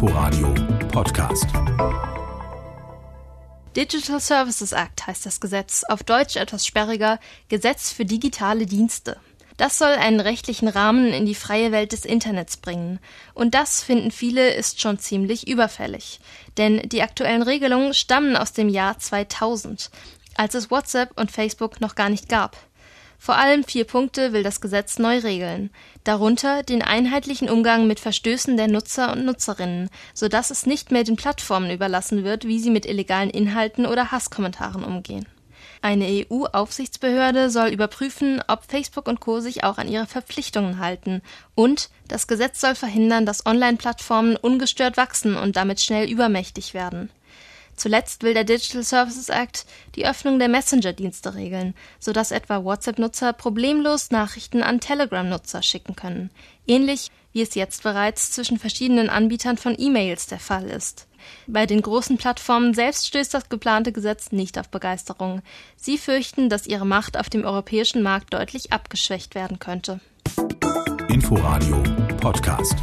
Inforadio Podcast. Digital Services Act heißt das Gesetz, auf Deutsch etwas sperriger Gesetz für digitale Dienste. Das soll einen rechtlichen Rahmen in die freie Welt des Internets bringen. Und das, finden viele, ist schon ziemlich überfällig. Denn die aktuellen Regelungen stammen aus dem Jahr 2000, als es WhatsApp und Facebook noch gar nicht gab. Vor allem vier Punkte will das Gesetz neu regeln. Darunter den einheitlichen Umgang mit Verstößen der Nutzer und Nutzerinnen, sodass es nicht mehr den Plattformen überlassen wird, wie sie mit illegalen Inhalten oder Hasskommentaren umgehen. Eine EU-Aufsichtsbehörde soll überprüfen, ob Facebook und Co. sich auch an ihre Verpflichtungen halten. Und das Gesetz soll verhindern, dass Online-Plattformen ungestört wachsen und damit schnell übermächtig werden. Zuletzt will der Digital Services Act die Öffnung der Messenger-Dienste regeln, sodass etwa WhatsApp-Nutzer problemlos Nachrichten an Telegram-Nutzer schicken können. Ähnlich wie es jetzt bereits zwischen verschiedenen Anbietern von E-Mails der Fall ist. Bei den großen Plattformen selbst stößt das geplante Gesetz nicht auf Begeisterung. Sie fürchten, dass ihre Macht auf dem europäischen Markt deutlich abgeschwächt werden könnte. Inforadio Podcast.